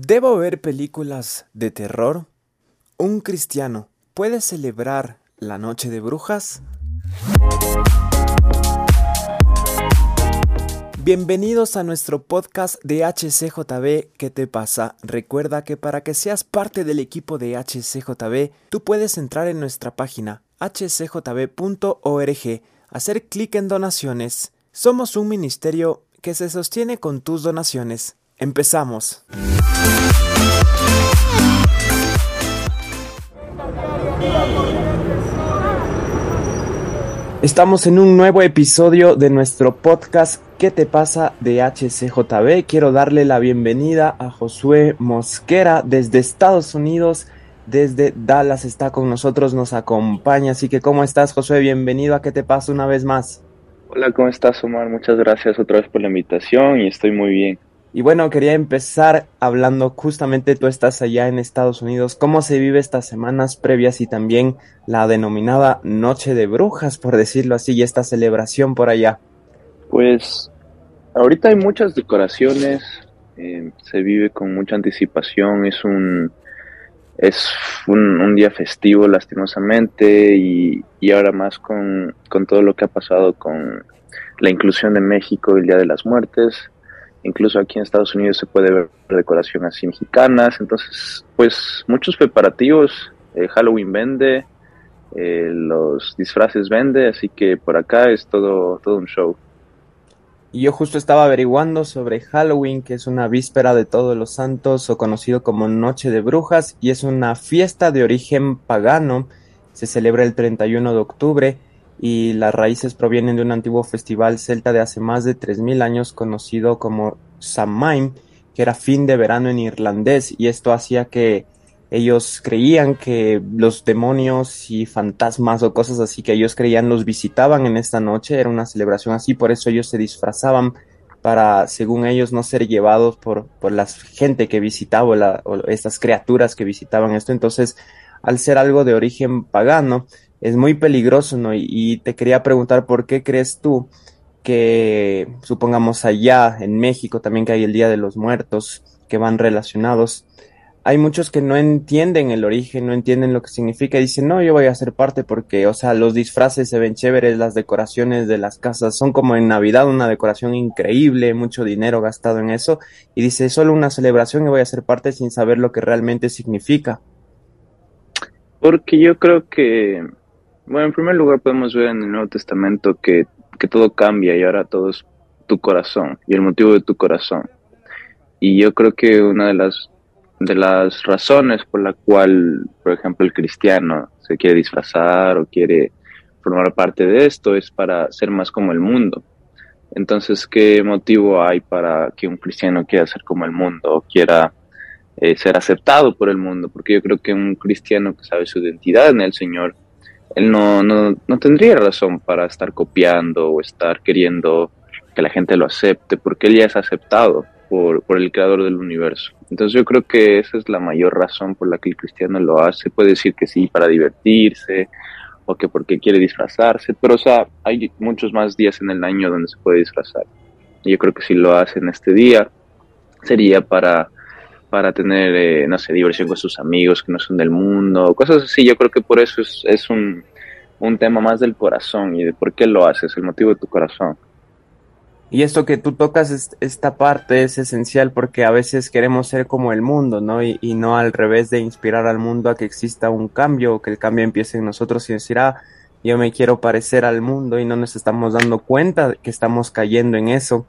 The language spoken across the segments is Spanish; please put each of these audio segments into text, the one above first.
¿Debo ver películas de terror? ¿Un cristiano puede celebrar la noche de brujas? Bienvenidos a nuestro podcast de HCJB ¿Qué te pasa? Recuerda que para que seas parte del equipo de HCJB, tú puedes entrar en nuestra página hcjb.org, hacer clic en donaciones. Somos un ministerio que se sostiene con tus donaciones. Empezamos. Estamos en un nuevo episodio de nuestro podcast ¿Qué te pasa de HCJB? Quiero darle la bienvenida a Josué Mosquera desde Estados Unidos, desde Dallas está con nosotros, nos acompaña. Así que, ¿cómo estás, Josué? Bienvenido a ¿Qué te pasa una vez más? Hola, ¿cómo estás, Omar? Muchas gracias otra vez por la invitación y estoy muy bien. Y bueno, quería empezar hablando justamente, tú estás allá en Estados Unidos, cómo se vive estas semanas previas y también la denominada Noche de Brujas, por decirlo así, y esta celebración por allá. Pues ahorita hay muchas decoraciones, eh, se vive con mucha anticipación, es un es un, día festivo lastimosamente y, y ahora más con, con todo lo que ha pasado con la inclusión de México el Día de las Muertes Incluso aquí en Estados Unidos se puede ver decoración así mexicanas. Entonces, pues muchos preparativos. Eh, Halloween vende, eh, los disfraces vende, así que por acá es todo, todo un show. Y yo justo estaba averiguando sobre Halloween, que es una víspera de todos los santos o conocido como Noche de Brujas, y es una fiesta de origen pagano. Se celebra el 31 de octubre y las raíces provienen de un antiguo festival celta de hace más de 3.000 años conocido como Samhain, que era fin de verano en irlandés, y esto hacía que ellos creían que los demonios y fantasmas o cosas así que ellos creían los visitaban en esta noche, era una celebración así, por eso ellos se disfrazaban para, según ellos, no ser llevados por, por la gente que visitaba o estas criaturas que visitaban esto. Entonces, al ser algo de origen pagano, es muy peligroso, ¿no? Y, te quería preguntar por qué crees tú que, supongamos allá en México también que hay el Día de los Muertos, que van relacionados, hay muchos que no entienden el origen, no entienden lo que significa y dicen, no, yo voy a ser parte porque, o sea, los disfraces se ven chéveres, las decoraciones de las casas son como en Navidad, una decoración increíble, mucho dinero gastado en eso, y dice, solo una celebración y voy a ser parte sin saber lo que realmente significa. Porque yo creo que bueno, en primer lugar podemos ver en el Nuevo Testamento que, todo cambia y ahora todo es tu corazón y el motivo de tu corazón. Y yo creo que una de las, de las razones por la cual, por ejemplo, el cristiano se quiere disfrazar o quiere formar parte de esto es para ser más como el mundo. Entonces, ¿qué motivo hay para que un cristiano quiera ser como el mundo o quiera eh, ser aceptado por el mundo? Porque yo creo que un cristiano que sabe su identidad en el Señor, él no, no, no tendría razón para estar copiando o estar queriendo que la gente lo acepte, porque él ya es aceptado por, por, el creador del universo. Entonces yo creo que esa es la mayor razón por la que el cristiano lo hace. Puede decir que sí para divertirse o que porque quiere disfrazarse, pero o sea, hay muchos más días en el año donde se puede disfrazar. Yo creo que si lo hace en este día, sería para para tener, eh, no sé, diversión con sus amigos que no son del mundo, cosas así. Yo creo que por eso es, es un, un tema más del corazón y de por qué lo haces, el motivo de tu corazón. Y esto que tú tocas, esta parte es esencial porque a veces queremos ser como el mundo, ¿no? Y, y, no al revés de inspirar al mundo a que exista un cambio o que el cambio empiece en nosotros y decir, ah, yo me quiero parecer al mundo y no nos estamos dando cuenta que estamos cayendo en eso.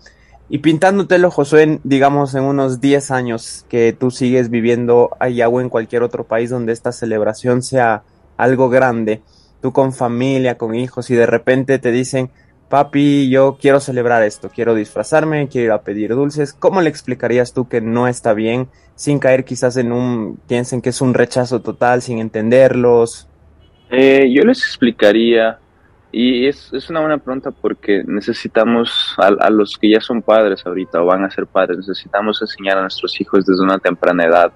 Y pintándotelo, Josué, digamos en unos 10 años que tú sigues viviendo allá o en cualquier otro país donde esta celebración sea algo grande, tú con familia, con hijos, y de repente te dicen, papi, yo quiero celebrar esto, quiero disfrazarme, quiero ir a pedir dulces, ¿cómo le explicarías tú que no está bien, sin caer quizás en un, piensen que es un rechazo total, sin entenderlos? Eh, yo les explicaría y es, es, una buena pregunta porque necesitamos, a, los que ya son padres ahorita o van a ser padres, necesitamos enseñar a nuestros hijos desde una temprana edad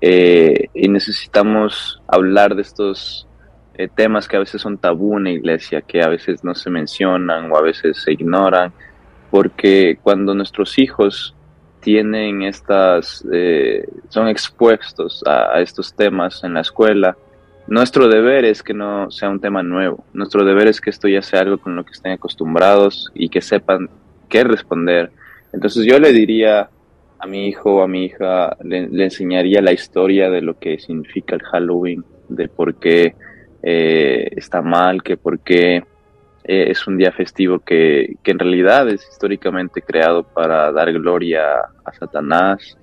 eh, y necesitamos hablar de estos eh, temas que a veces son tabú en la iglesia, que a veces no se mencionan o a veces se ignoran, porque cuando nuestros hijos tienen estas, eh, son expuestos a, estos temas en la escuela, nuestro deber es que no sea un tema nuevo. Nuestro deber es que esto ya sea algo con lo que estén acostumbrados y que sepan qué responder. Entonces yo le diría a mi hijo o a mi hija, le, enseñaría la historia de lo que significa el Halloween, de por qué eh, está mal, que por qué eh, es un día festivo que, que, en realidad es históricamente creado para dar gloria a Satanás,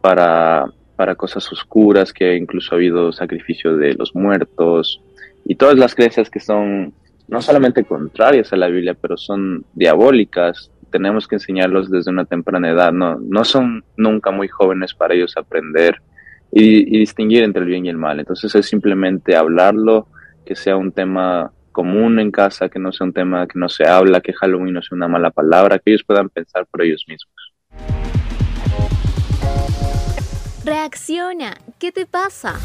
para, para cosas oscuras, que incluso ha habido sacrificio de los muertos y todas las creencias que son no solamente contrarias a la Biblia, pero son diabólicas. Tenemos que enseñarlos desde una temprana edad. No, no son nunca muy jóvenes para ellos aprender y, y distinguir entre el bien y el mal. Entonces es simplemente hablarlo, que sea un tema común en casa, que no sea un tema que no se habla, que Halloween no sea una mala palabra, que ellos puedan pensar por ellos mismos. Reacciona, ¿qué te pasa?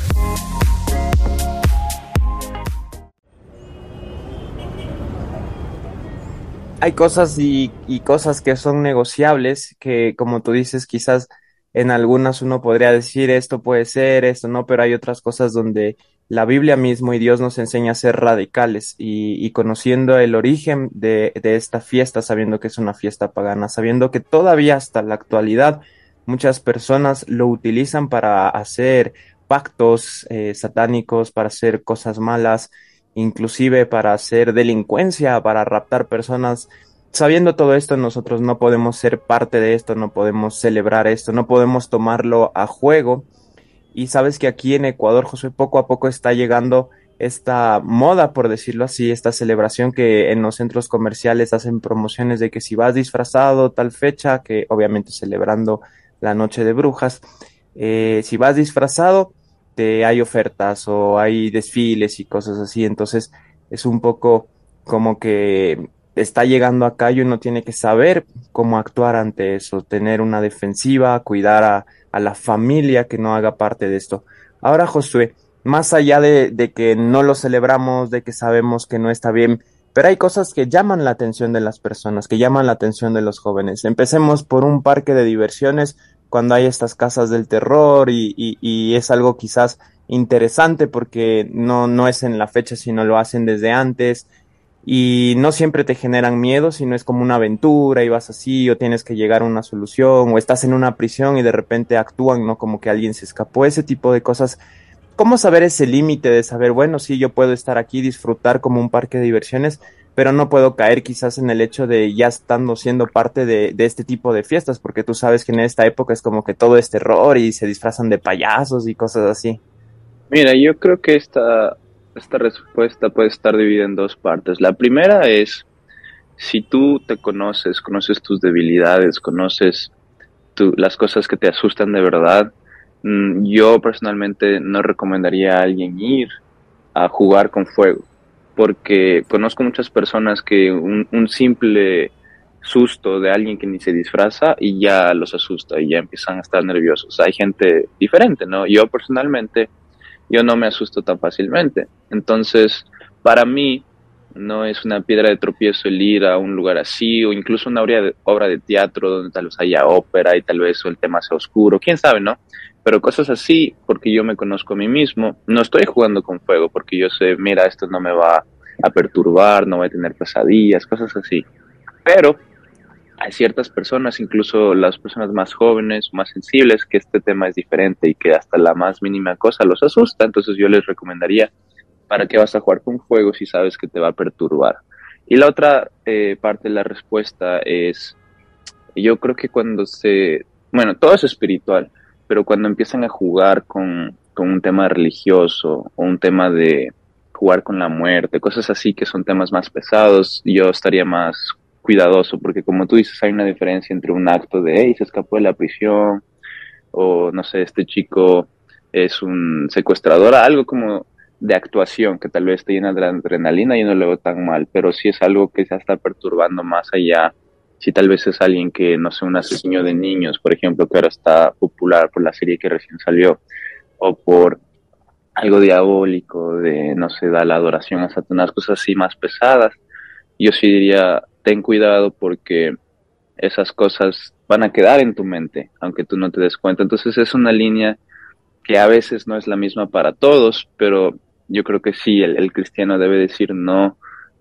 Hay cosas y, cosas que son negociables, que como tú dices, quizás en algunas uno podría decir esto puede ser, esto no, pero hay otras cosas donde la Biblia mismo y Dios nos enseña a ser radicales y, conociendo el origen de, esta fiesta, sabiendo que es una fiesta pagana, sabiendo que todavía hasta la actualidad muchas personas lo utilizan para hacer pactos eh, satánicos, para hacer cosas malas, inclusive para hacer delincuencia, para raptar personas. Sabiendo todo esto, nosotros no podemos ser parte de esto, no podemos celebrar esto, no podemos tomarlo a juego y sabes que aquí en Ecuador, José, poco a poco está llegando esta moda, por decirlo así, esta celebración que en los centros comerciales hacen promociones de que si vas disfrazado tal fecha, que obviamente celebrando la noche de brujas, eh, si vas disfrazado, te hay ofertas o hay desfiles y cosas así, entonces es un poco como que está llegando acá y uno tiene que saber cómo actuar ante eso, tener una defensiva, cuidar a, la familia que no haga parte de esto. Ahora, Josué, más allá de, que no lo celebramos, de que sabemos que no está bien, pero hay cosas que llaman la atención de las personas, que llaman la atención de los jóvenes. Empecemos por un parque de diversiones cuando hay estas casas del terror y, es algo quizás interesante porque no, no es en la fecha, sino lo hacen desde antes y no siempre te generan miedo, sino es como una aventura y vas así o tienes que llegar a una solución o estás en una prisión y de repente actúan, ¿no? Como que alguien se escapó, ese tipo de cosas. ¿Cómo saber ese límite de saber, bueno, sí, yo puedo estar aquí, disfrutar como un parque de diversiones, pero no puedo caer quizás en el hecho de ya estando siendo parte de, este tipo de fiestas, porque tú sabes que en esta época es como que todo es terror y se disfrazan de payasos y cosas así. Mira, yo creo que esta, esta respuesta puede estar dividida en dos partes. La primera es, si tú te conoces, conoces tus debilidades, conoces las cosas que te asustan de verdad, mm, yo personalmente no recomendaría a alguien ir a jugar con fuego, porque conozco muchas personas que un, simple susto de alguien que ni se disfraza y ya los asusta y ya empiezan a estar nerviosos. Hay gente diferente, ¿no? Yo personalmente yo no me asusto tan fácilmente. Entonces, para mí, no es una piedra de tropiezo el ir a un lugar así, o incluso una obra de, teatro donde tal vez haya ópera y tal vez el tema sea oscuro, quién sabe, ¿no? Pero cosas así, porque yo me conozco a mí mismo, no estoy jugando con fuego, porque yo sé, mira, esto no me va a perturbar, no voy a tener pesadillas, cosas así. Pero hay ciertas personas, incluso las personas más jóvenes, más sensibles, que este tema es diferente y que hasta la más mínima cosa los asusta. Entonces yo les recomendaría, ¿para qué vas a jugar con fuego si sabes que te va a perturbar? Y la otra eh, parte de la respuesta es, yo creo que cuando se, bueno, todo es espiritual, pero cuando empiezan a jugar con, con un tema religioso o un tema de jugar con la muerte, cosas así que son temas más pesados, yo estaría más cuidadoso, porque como tú dices, hay una diferencia entre un acto de, hey, se escapó de la prisión, o no sé, este chico es un secuestrador, algo como de actuación que tal vez esté llena de adrenalina y no lo veo tan mal, pero si es algo que se está perturbando más allá, si tal vez es alguien que, no sé, un asesino de niños, por ejemplo, que ahora está popular por la serie que recién salió, o por algo diabólico, de, no sé, da la adoración a Satanás, cosas así más pesadas, yo sí diría, ten cuidado porque esas cosas van a quedar en tu mente, aunque tú no te des cuenta. Entonces es una línea que a veces no es la misma para todos, pero yo creo que sí, el, cristiano debe decir no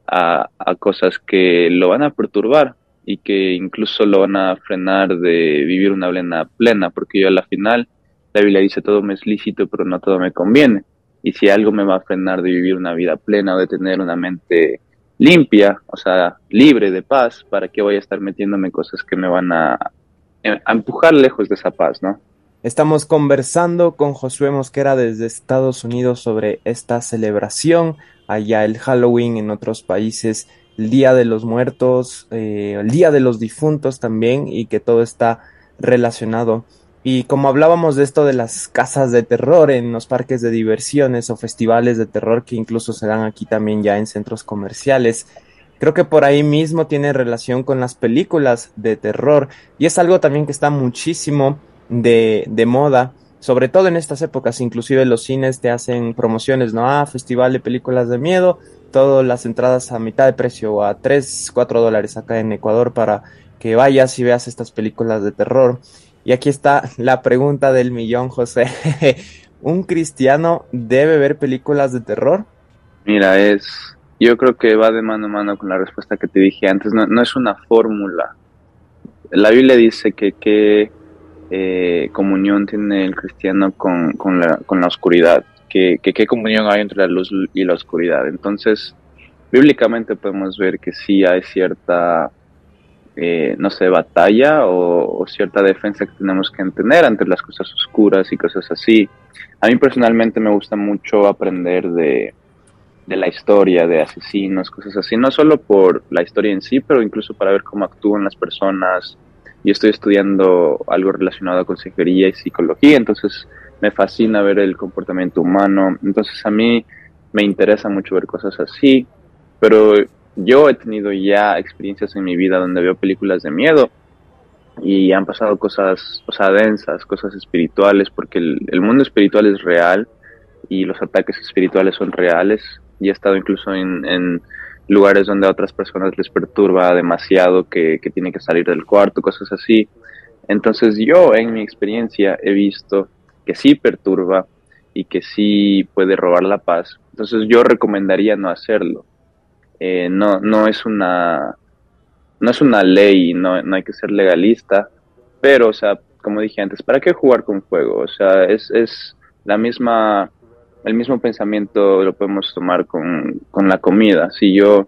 a, a, cosas que lo van a perturbar y que incluso lo van a frenar de vivir una plena plena, porque yo a la final, la Biblia dice todo me es lícito, pero no todo me conviene. Y si algo me va a frenar de vivir una vida plena o de tener una mente limpia, o sea, libre de paz, ¿para qué voy a estar metiéndome cosas que me van a, a empujar lejos de esa paz, no? Estamos conversando con Josué Mosquera desde Estados Unidos sobre esta celebración, allá el Halloween en otros países, el Día de los Muertos, eh, el Día de los Difuntos también, y que todo está relacionado. Y como hablábamos de esto de las casas de terror en los parques de diversiones o festivales de terror que incluso se dan aquí también ya en centros comerciales, creo que por ahí mismo tiene relación con las películas de terror y es algo también que está muchísimo de, de moda, sobre todo en estas épocas, inclusive los cines te hacen promociones, ¿no? Ah, festival de películas de miedo, todas las entradas a mitad de precio o a 3, 4 dólares acá en Ecuador para que vayas y veas estas películas de terror. Y aquí está la pregunta del millón, José. ¿Un cristiano debe ver películas de terror? Mira, es, yo creo que va de mano a mano con la respuesta que te dije antes, no, no es una fórmula. La Biblia dice que, que eh, comunión tiene el cristiano con, con, la, con la oscuridad, ¿Qué, qué comunión hay entre la luz y la oscuridad. Entonces, bíblicamente podemos ver que sí hay cierta, eh, no sé, batalla o, cierta defensa que tenemos que tener ante las cosas oscuras y cosas así. A mí personalmente me gusta mucho aprender de, de la historia, de asesinos, cosas así, no solo por la historia en sí, pero incluso para ver cómo actúan las personas, yo estoy estudiando algo relacionado a consejería y psicología, entonces me fascina ver el comportamiento humano, entonces a mí me interesa mucho ver cosas así, pero yo he tenido ya experiencias en mi vida donde veo películas de miedo y han pasado cosas, o densas, cosas espirituales, porque el, mundo espiritual es real y los ataques espirituales son reales y he estado incluso en lugares donde a otras personas les perturba demasiado que, que tienen que salir del cuarto, cosas así. Entonces yo en mi experiencia he visto que sí perturba y que sí puede robar la paz. Entonces yo recomendaría no hacerlo. Eh, no, no es una no es una ley, no, no hay que ser legalista, pero o sea, como dije antes, ¿para qué jugar con fuego? O sea, es, es la misma el mismo pensamiento lo podemos tomar con, la comida. Si yo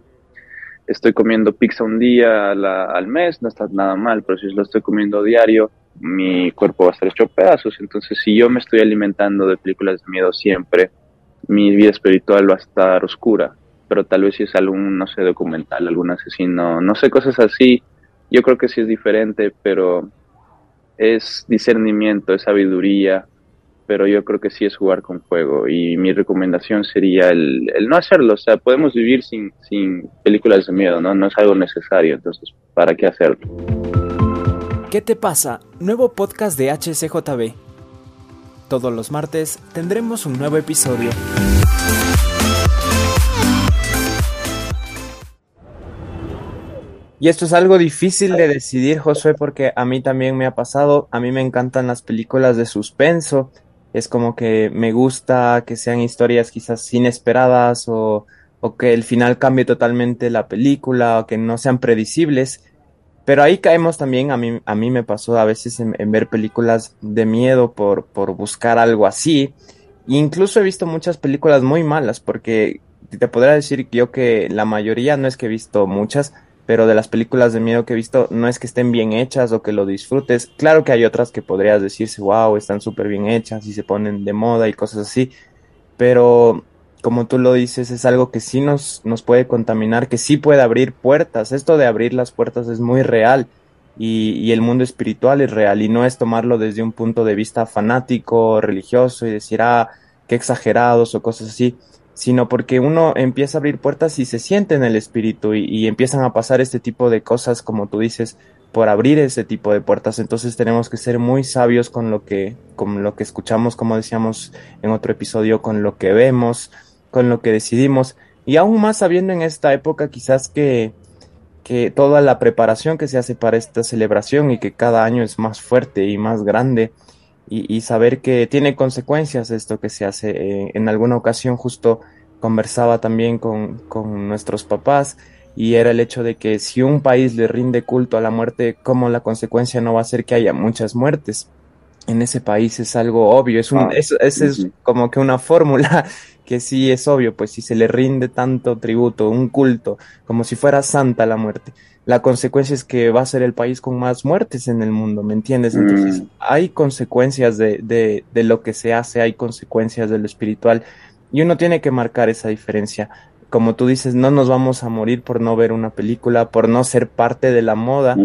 estoy comiendo pizza un día al mes, no está nada mal, pero si lo estoy comiendo diario, mi cuerpo va a estar hecho pedazos. Entonces, si yo me estoy alimentando de películas de miedo siempre, mi vida espiritual va a estar oscura. Pero tal vez si es algún, no sé, documental, algún asesino, no sé, cosas así, yo creo que sí es diferente, pero es discernimiento, es sabiduría, pero yo creo que sí es jugar con fuego y mi recomendación sería el, no hacerlo, o sea, podemos vivir sin, sin películas de miedo, ¿no? No es algo necesario, entonces, ¿para qué hacerlo? ¿Qué te pasa? Nuevo podcast de HCJB. Todos los martes tendremos un nuevo episodio. Y esto es algo difícil de decidir, Josué, porque a mí también me ha pasado. A mí me encantan las películas de suspenso es como que me gusta que sean historias quizás inesperadas o, que el final cambie totalmente la película o que no sean predecibles. Pero ahí caemos también, a mí, a mí me pasó a veces en, ver películas de miedo por, por buscar algo así. Incluso he visto muchas películas muy malas porque te podría decir yo que la mayoría, no es que he visto muchas, pero de las películas de miedo que he visto no es que estén bien hechas o que lo disfrutes. Claro que hay otras que podrías decirse, wow, están súper bien hechas y se ponen de moda y cosas así, pero como tú lo dices, es algo que sí nos, nos puede contaminar, que sí puede abrir puertas. Esto de abrir las puertas es muy real y, y el mundo espiritual es real y no es tomarlo desde un punto de vista fanático, religioso y decir, ah, qué exagerados o cosas así sino porque uno empieza a abrir puertas y se siente en el espíritu y, empiezan a pasar este tipo de cosas, como tú dices, por abrir ese tipo de puertas. Entonces tenemos que ser muy sabios con lo que, con lo que escuchamos, como decíamos en otro episodio, con lo que vemos, con lo que decidimos. Y aún más sabiendo en esta época quizás que, que toda la preparación que se hace para esta celebración y que cada año es más fuerte y más grande y, saber que tiene consecuencias esto que se hace. Eh, en alguna ocasión justo conversaba también con, con nuestros papás y era el hecho de que si un país le rinde culto a la muerte, como la consecuencia no va a ser que haya muchas muertes en ese país es algo obvio, es, un, ah, es, es, como que una fórmula que sí es obvio, pues si se le rinde tanto tributo, un culto, como si fuera santa la muerte, la consecuencia es que va a ser el país con más muertes en el mundo, ¿me entiendes? Entonces mm. hay consecuencias de, de, de lo que se hace, hay consecuencias de lo espiritual y uno tiene que marcar esa diferencia. Como tú dices, no nos vamos a morir por no ver una película, por no ser parte de la moda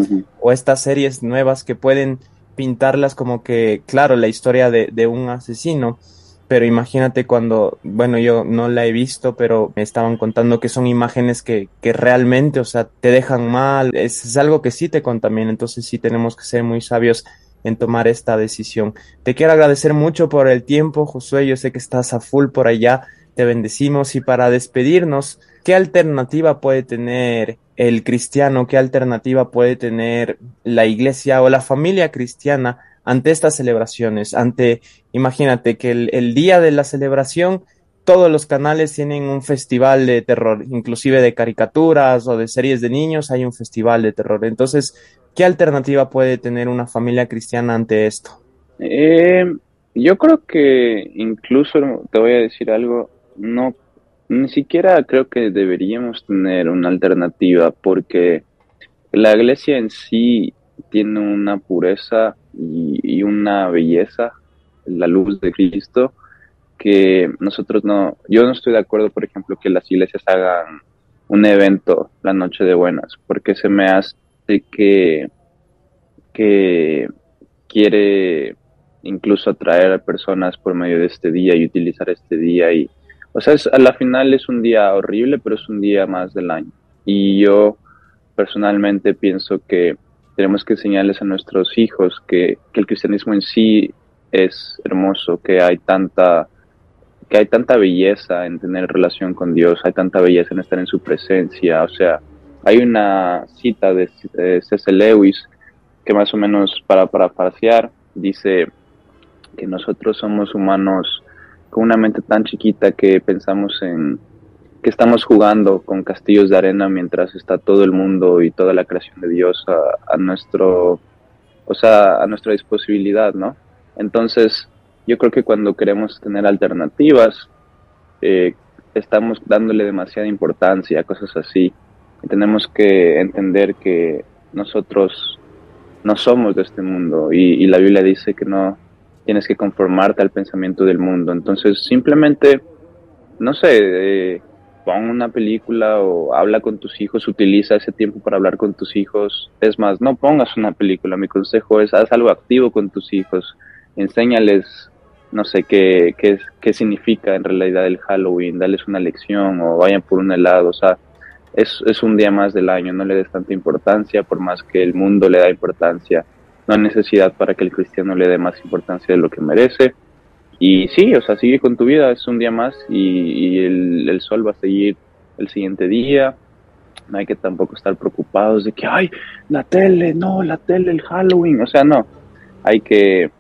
o estas series nuevas que pueden pintarlas como que, claro, la historia de, de un asesino, pero imagínate cuando, bueno, yo no la he visto, pero me estaban contando que son imágenes que, que realmente, o sea, te dejan mal, es, es, algo que sí te contamina, entonces sí tenemos que ser muy sabios en tomar esta decisión. Te quiero agradecer mucho por el tiempo, Josué, yo sé que estás a full por allá, te bendecimos y para despedirnos, ¿qué alternativa puede tener el cristiano, qué alternativa puede tener la iglesia o la familia cristiana ante estas celebraciones, ante, imagínate que el, día de la celebración todos los canales tienen un festival de terror, inclusive de caricaturas o de series de niños hay un festival de terror. Entonces, ¿qué alternativa puede tener una familia cristiana ante esto? Eh, yo creo que incluso, te voy a decir algo, no ni siquiera creo que deberíamos tener una alternativa porque la iglesia en sí tiene una pureza y, una belleza, la luz de Cristo, que nosotros no, yo no estoy de acuerdo, por ejemplo, que las iglesias hagan un evento la noche de buenas, porque se me hace que, que quiere incluso atraer a personas por medio de este día y utilizar este día y o sea, a la final es un día horrible, pero es un día más del año. Y yo personalmente pienso que tenemos que enseñarles a nuestros hijos que, el cristianismo en sí es hermoso, que hay tanta que hay tanta belleza en tener relación con Dios, hay tanta belleza en estar en su presencia, o sea, hay una cita de, C.S. Lewis que más o menos para parafrasear dice que nosotros somos humanos con una mente tan chiquita que pensamos en que estamos jugando con castillos de arena mientras está todo el mundo y toda la creación de Dios a, nuestro o sea a nuestra disposibilidad no entonces yo creo que cuando queremos tener alternativas eh, estamos dándole demasiada importancia a cosas así. Y tenemos que entender que nosotros no somos de este mundo y la Biblia dice que no tienes que conformarte al pensamiento del mundo. Entonces, simplemente, no sé, eh, pon una película o habla con tus hijos, utiliza ese tiempo para hablar con tus hijos. Es más, no pongas una película. Mi consejo es, haz algo activo con tus hijos. Enséñales, no sé, qué, qué, qué significa en realidad el Halloween. Dales una lección o vayan por un helado. O sea, es, es un día más del año. No le des tanta importancia, por más que el mundo le da importancia no hay necesidad para que el cristiano le dé más importancia de lo que merece. Y sí, o sea, sigue con tu vida, es un día más y, el, sol va a seguir el siguiente día. No hay que tampoco estar preocupados de que, ay, la tele, no, la tele, el Halloween. O sea, no, hay que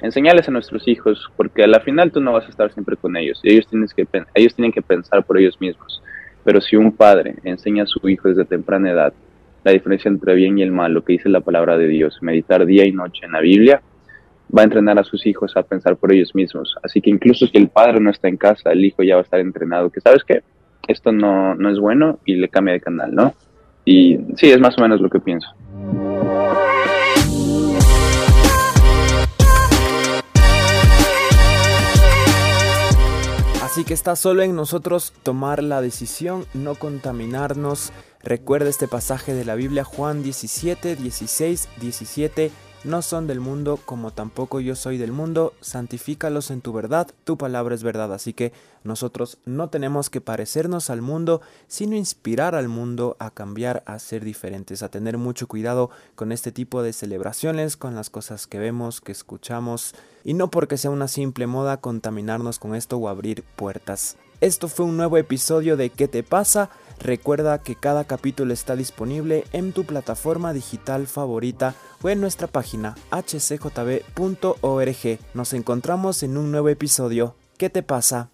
enseñarles a nuestros hijos, porque a la final tú no vas a estar siempre con ellos. Ellos, que, ellos tienen que pensar por ellos mismos. Pero si un padre enseña a su hijo desde temprana edad la diferencia entre bien y el mal, lo que dice la palabra de Dios, meditar día y noche en la Biblia, va a entrenar a sus hijos a pensar por ellos mismos. Así que incluso si el padre no está en casa, el hijo ya va a estar entrenado, que sabes qué, esto no, no es bueno y le cambia de canal, ¿no? Y sí, es más o menos lo que pienso. Así que está solo en nosotros tomar la decisión, no contaminarnos. Recuerda este pasaje de la Biblia, Juan 17, 16, 17 no son del mundo como tampoco yo soy del mundo, santifícalos en tu verdad, tu palabra es verdad. Así que nosotros no tenemos que parecernos al mundo, sino inspirar al mundo a cambiar, a ser diferentes, a tener mucho cuidado con este tipo de celebraciones, con las cosas que vemos, que escuchamos, y no porque sea una simple moda contaminarnos con esto o abrir puertas. Esto fue un nuevo episodio de ¿Qué te pasa? Recuerda que cada capítulo está disponible en tu plataforma digital favorita o en nuestra página hcjb.org. Nos encontramos en un nuevo episodio. ¿Qué te pasa?